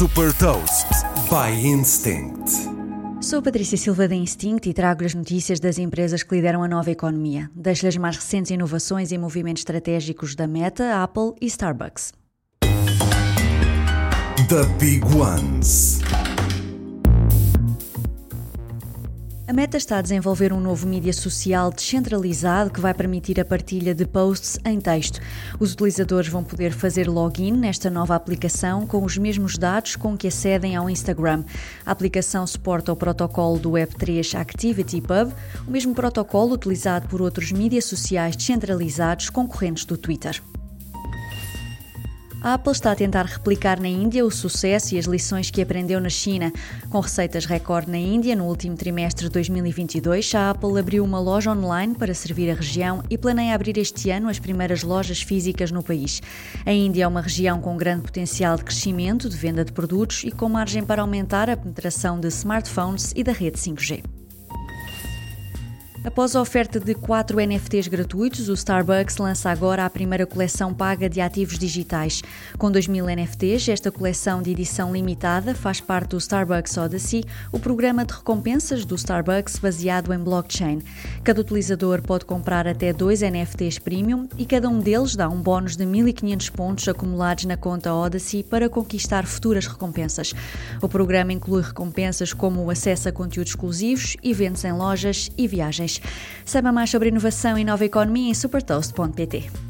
Super Toast by Instinct. Sou Patrícia Silva da Instinct e trago as notícias das empresas que lideram a nova economia. Deixo-lhe as mais recentes inovações e movimentos estratégicos da Meta, Apple e Starbucks. The Big Ones. A Meta está a desenvolver um novo mídia social descentralizado que vai permitir a partilha de posts em texto. Os utilizadores vão poder fazer login nesta nova aplicação com os mesmos dados com que acedem ao Instagram. A aplicação suporta o protocolo do Web3 ActivityPub, o mesmo protocolo utilizado por outros mídias sociais descentralizados concorrentes do Twitter. A Apple está a tentar replicar na Índia o sucesso e as lições que aprendeu na China. Com receitas recorde na Índia no último trimestre de 2022, a Apple abriu uma loja online para servir a região e planeia abrir este ano as primeiras lojas físicas no país. A Índia é uma região com grande potencial de crescimento, de venda de produtos e com margem para aumentar a penetração de smartphones e da rede 5G. Após a oferta de quatro NFTs gratuitos, o Starbucks lança agora a primeira coleção paga de ativos digitais. Com 2.000 NFTs, esta coleção de edição limitada faz parte do Starbucks Odyssey, o programa de recompensas do Starbucks baseado em blockchain. Cada utilizador pode comprar até dois NFTs premium e cada um deles dá um bónus de 1.500 pontos acumulados na conta Odyssey para conquistar futuras recompensas. O programa inclui recompensas como o acesso a conteúdos exclusivos, eventos em lojas e viagens. Saiba mais sobre inovação e nova economia em supertoast.pt.